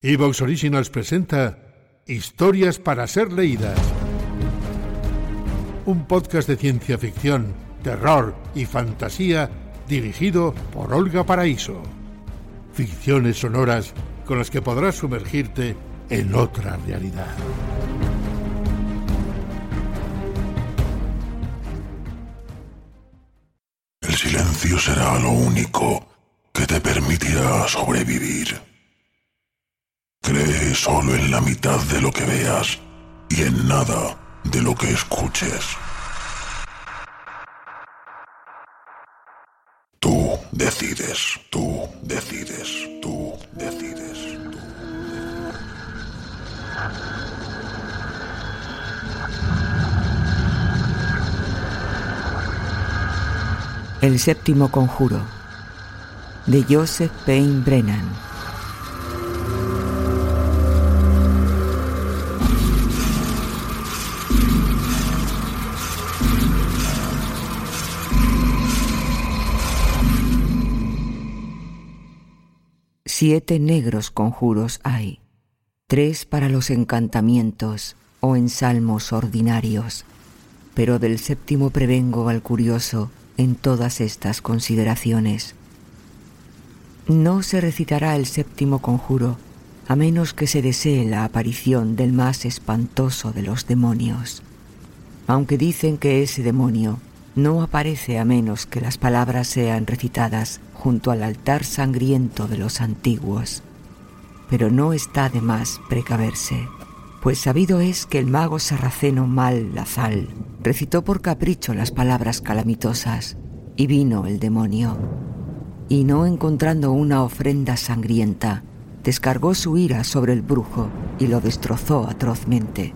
Evox Originals presenta Historias para ser leídas. Un podcast de ciencia ficción, terror y fantasía dirigido por Olga Paraíso. Ficciones sonoras con las que podrás sumergirte en otra realidad. El silencio será lo único que te permitirá sobrevivir. Cree solo en la mitad de lo que veas y en nada de lo que escuches. Tú decides, tú decides, tú decides, tú. El séptimo conjuro de Joseph Payne Brennan. Siete negros conjuros hay, tres para los encantamientos o ensalmos ordinarios, pero del séptimo prevengo al curioso en todas estas consideraciones. No se recitará el séptimo conjuro a menos que se desee la aparición del más espantoso de los demonios, aunque dicen que ese demonio no aparece a menos que las palabras sean recitadas junto al altar sangriento de los antiguos. Pero no está de más precaverse, pues sabido es que el mago sarraceno Mal Lazal recitó por capricho las palabras calamitosas, y vino el demonio, y no encontrando una ofrenda sangrienta, descargó su ira sobre el brujo y lo destrozó atrozmente.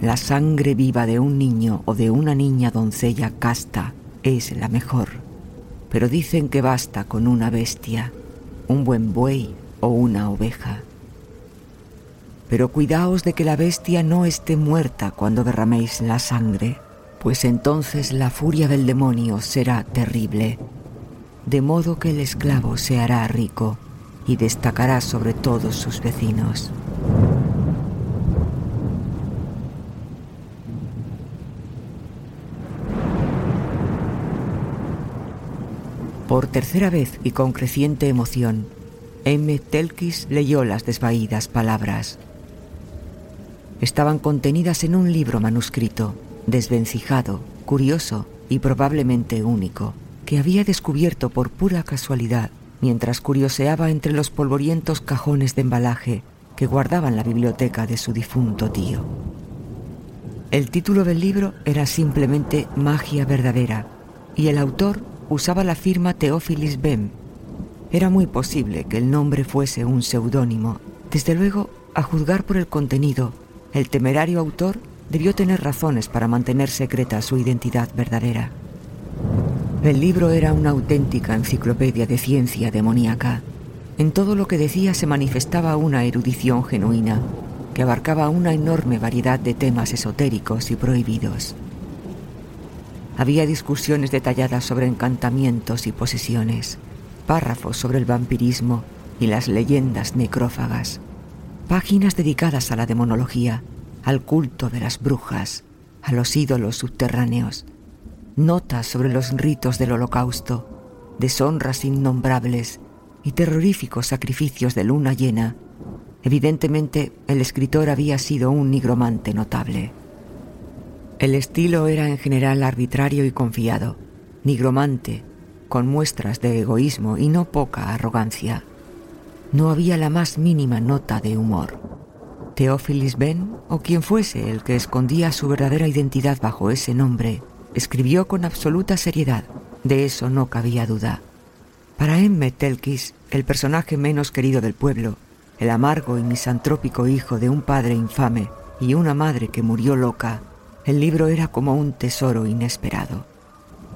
La sangre viva de un niño o de una niña doncella casta es la mejor, pero dicen que basta con una bestia, un buen buey o una oveja. Pero cuidaos de que la bestia no esté muerta cuando derraméis la sangre, pues entonces la furia del demonio será terrible, de modo que el esclavo se hará rico y destacará sobre todos sus vecinos. Por tercera vez y con creciente emoción, M. Telkis leyó las desvaídas palabras. Estaban contenidas en un libro manuscrito, desvencijado, curioso y probablemente único, que había descubierto por pura casualidad mientras curioseaba entre los polvorientos cajones de embalaje que guardaban la biblioteca de su difunto tío. El título del libro era simplemente Magia Verdadera y el autor usaba la firma Theophilis Bem. Era muy posible que el nombre fuese un seudónimo. Desde luego, a juzgar por el contenido, el temerario autor debió tener razones para mantener secreta su identidad verdadera. El libro era una auténtica enciclopedia de ciencia demoníaca. En todo lo que decía se manifestaba una erudición genuina, que abarcaba una enorme variedad de temas esotéricos y prohibidos. Había discusiones detalladas sobre encantamientos y posesiones, párrafos sobre el vampirismo y las leyendas necrófagas, páginas dedicadas a la demonología, al culto de las brujas, a los ídolos subterráneos, notas sobre los ritos del holocausto, deshonras innombrables y terroríficos sacrificios de luna llena. Evidentemente, el escritor había sido un nigromante notable. El estilo era en general arbitrario y confiado, nigromante, con muestras de egoísmo y no poca arrogancia. No había la más mínima nota de humor. Theophilis Ben, o quien fuese el que escondía su verdadera identidad bajo ese nombre, escribió con absoluta seriedad, de eso no cabía duda. Para M. Telkis, el personaje menos querido del pueblo, el amargo y misantrópico hijo de un padre infame y una madre que murió loca, el libro era como un tesoro inesperado,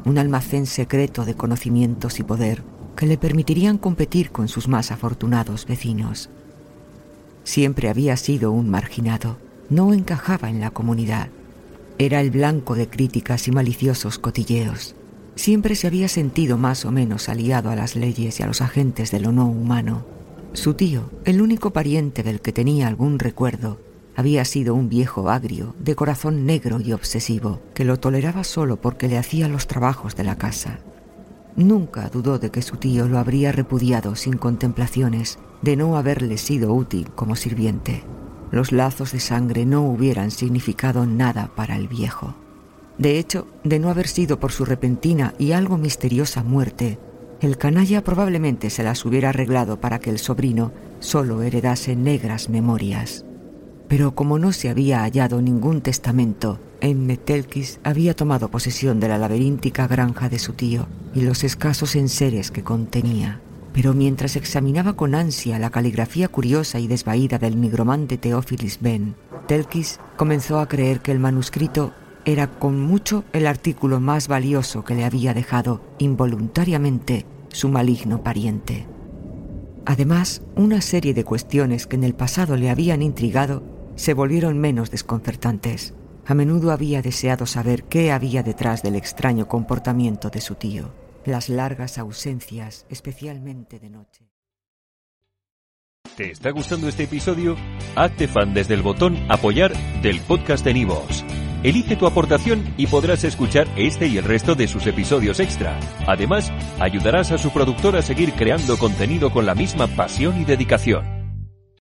un almacén secreto de conocimientos y poder que le permitirían competir con sus más afortunados vecinos. Siempre había sido un marginado, no encajaba en la comunidad, era el blanco de críticas y maliciosos cotilleos. Siempre se había sentido más o menos aliado a las leyes y a los agentes de lo no humano. Su tío, el único pariente del que tenía algún recuerdo, había sido un viejo agrio, de corazón negro y obsesivo, que lo toleraba solo porque le hacía los trabajos de la casa. Nunca dudó de que su tío lo habría repudiado sin contemplaciones, de no haberle sido útil como sirviente los lazos de sangre no hubieran significado nada para el viejo. De hecho, de no haber sido por su repentina y algo misteriosa muerte, el canalla probablemente se las hubiera arreglado para que el sobrino solo heredase negras memorias. Pero como no se había hallado ningún testamento, en Metelkis había tomado posesión de la laberíntica granja de su tío y los escasos enseres que contenía pero mientras examinaba con ansia la caligrafía curiosa y desvaída del nigromante Teófilis Ben, Telkis comenzó a creer que el manuscrito era con mucho el artículo más valioso que le había dejado involuntariamente su maligno pariente. Además, una serie de cuestiones que en el pasado le habían intrigado se volvieron menos desconcertantes. A menudo había deseado saber qué había detrás del extraño comportamiento de su tío las largas ausencias, especialmente de noche. ¿Te está gustando este episodio? Hazte fan desde el botón Apoyar del podcast de Nivos. Elige tu aportación y podrás escuchar este y el resto de sus episodios extra. Además, ayudarás a su productor a seguir creando contenido con la misma pasión y dedicación.